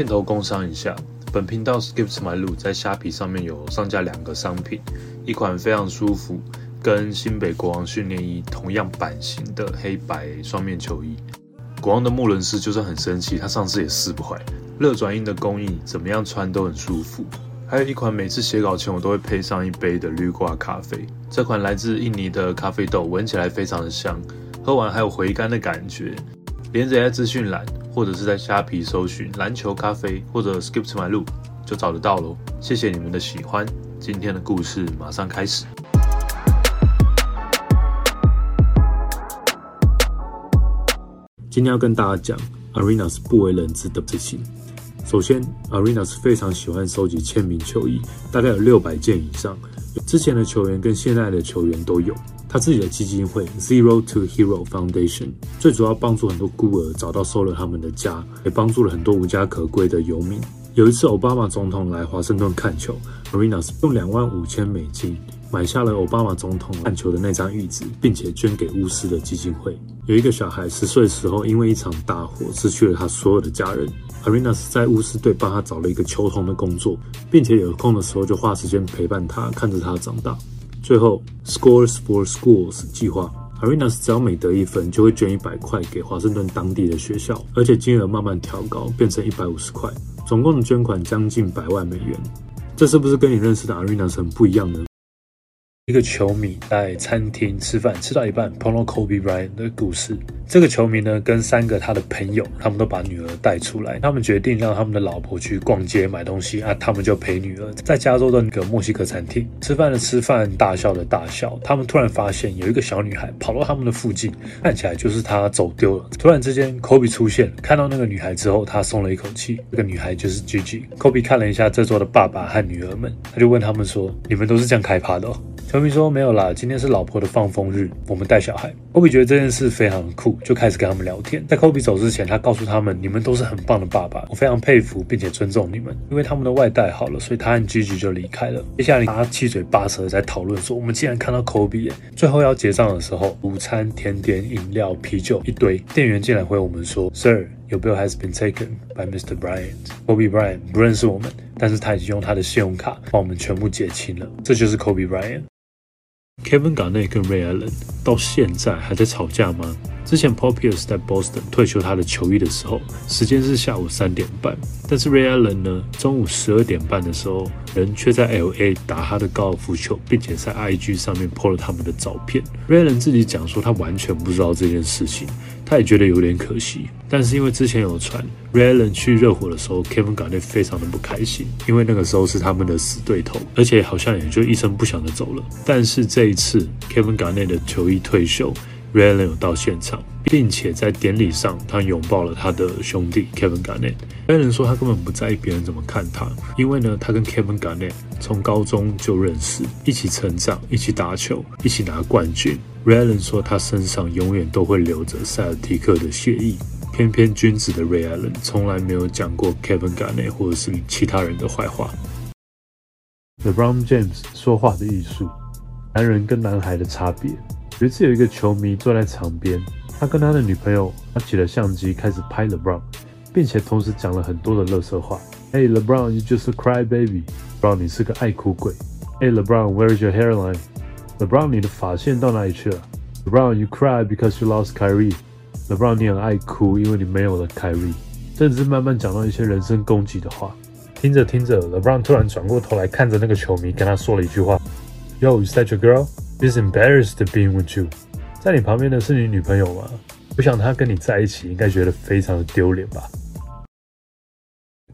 片头工商一下，本频道 Skips my loop 在虾皮上面有上架两个商品，一款非常舒服，跟新北国王训练衣同样版型的黑白双面球衣。国王的穆伦斯就算很生气，他上次也撕不坏。热转印的工艺，怎么样穿都很舒服。还有一款每次写稿前我都会配上一杯的绿挂咖啡，这款来自印尼的咖啡豆，闻起来非常的香，喝完还有回甘的感觉。连着在资讯栏，或者是在虾皮搜寻篮球咖啡或者 Skip to my loop 就找得到喽。谢谢你们的喜欢，今天的故事马上开始。今天要跟大家讲 Arenas 不为人知的事情。首先，Arenas 非常喜欢收集签名球衣，大概有六百件以上。之前的球员跟现在的球员都有。他自己的基金会 Zero to Hero Foundation 最主要帮助很多孤儿找到收了他们的家，也帮助了很多无家可归的游民。有一次，奥巴马总统来华盛顿看球，Marinas 用两万五千美金买下了奥巴马总统看球的那张玉子，并且捐给巫师的基金会。有一个小孩十岁的时候，因为一场大火失去了他所有的家人。a r e n a 在巫师队帮他找了一个球童的工作，并且有空的时候就花时间陪伴他，看着他长大。最后，Scores for Schools 计划 a r e n a 只要每得一分，就会捐一百块给华盛顿当地的学校，而且金额慢慢调高，变成一百五十块，总共的捐款将近百万美元。这是不是跟你认识的 a r e n a 很不一样呢？一个球迷在餐厅吃饭，吃到一半碰到 Kobe Bryant 的故事。这个球迷呢，跟三个他的朋友，他们都把女儿带出来。他们决定让他们的老婆去逛街买东西啊，他们就陪女儿在加州的那个墨西哥餐厅吃饭的吃饭，大笑的大笑。他们突然发现有一个小女孩跑到他们的附近，看起来就是她走丢了。突然之间，Kobe 出现，看到那个女孩之后，他松了一口气。这个女孩就是 Gigi。Kobe 看了一下这桌的爸爸和女儿们，他就问他们说：“你们都是这样开趴的？”哦？”球迷说没有啦，今天是老婆的放风日，我们带小孩。科比觉得这件事非常酷，就开始跟他们聊天。在科比走之前，他告诉他们：“你们都是很棒的爸爸，我非常佩服并且尊重你们。”因为他们的外带好了，所以他和 Gigi 就离开了。接下来，他七嘴八舌在讨论说：“我们竟然看到科比。”最后要结账的时候，午餐、甜点、饮料、啤酒一堆，店员竟然回我们说：“Sir。” Your bill has been taken by Mr. Bryant. Kobe Bryant 不认识我们，但是他已经用他的信用卡帮我们全部结清了。这就是 Kobe Bryant。Kevin Garnett 跟 Ray Allen 到现在还在吵架吗？之前 popiers 在 Boston 退休他的球衣的时候，时间是下午三点半，但是 Ray Allen 呢，中午十二点半的时候，人却在 LA 打他的高尔夫球，并且在 IG 上面 po 了他们的照片。Ray Allen 自己讲说，他完全不知道这件事情。他也觉得有点可惜，但是因为之前有传 Ray Allen 去热火的时候，Kevin Garnett 非常的不开心，因为那个时候是他们的死对头，而且好像也就一声不响的走了。但是这一次 Kevin Garnett 的球衣退休，Ray Allen 有到现场，并且在典礼上他拥抱了他的兄弟 Kevin Garnett。Raylan 说他根本不在意别人怎么看他，因为呢他跟 Kevin Garnett 从高中就认识，一起成长，一起打球，一起拿冠军。Ray Allen 说，他身上永远都会留着塞尔提克的血液。偏偏君子的 Ray Allen 从来没有讲过 Kevin Garnett 或者是其他人的坏话。LeBron James 说话的艺术，男人跟男孩的差别。有一次，有一个球迷坐在场边，他跟他的女朋友拿起了相机，开始拍 LeBron，并且同时讲了很多的乐色话。Hey LeBron，you just a cry baby，Bron 你是个爱哭鬼。Hey LeBron，where's your hairline？LeBron，你的发线到哪里去了？LeBron，you cry because you lost Kyrie。LeBron，你很爱哭，因为你没有了 Kyrie。甚至慢慢讲到一些人身攻击的话。听着听着，LeBron 突然转过头来看着那个球迷，跟他说了一句话：“Yo，is that your girl？girl？Is embarrassed being with you。在你旁边的是你女朋友吗？我想她跟你在一起，应该觉得非常的丢脸吧。”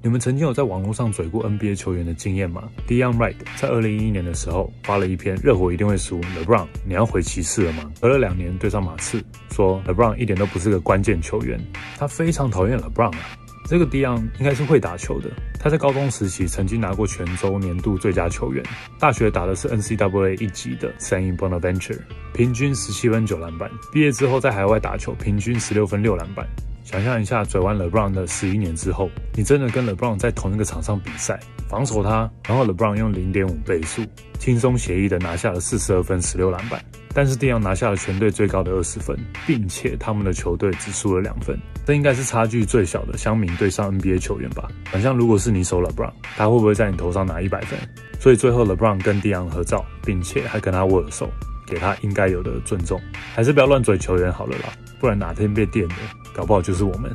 你们曾经有在网络上嘴过 NBA 球员的经验吗？Dion Wright 在二零一一年的时候发了一篇热火一定会输，LeBron 你要回骑士了吗？隔了两年对上马刺，说 LeBron 一点都不是个关键球员，他非常讨厌 LeBron 啊。这个 Dion 应该是会打球的，他在高中时期曾经拿过全州年度最佳球员，大学打的是 NCAA 一级的 San Bonaventure，平均十七分九篮板，毕业之后在海外打球，平均十六分六篮板。想象一下，嘴完 LeBron 的十一年之后，你真的跟 LeBron 在同一个场上比赛，防守他，然后 LeBron 用零点五倍速轻松协议的拿下了四十二分、十六篮板。但是蒂昂拿下了全队最高的二十分，并且他们的球队只输了两分，这应该是差距最小的乡民对上 NBA 球员吧？想象如果是你守 LeBron，他会不会在你头上拿一百分？所以最后 LeBron 跟蒂昂合照，并且还跟他握了手，给他应该有的尊重。还是不要乱嘴球员好了啦，不然哪天被电的，搞不好就是我们。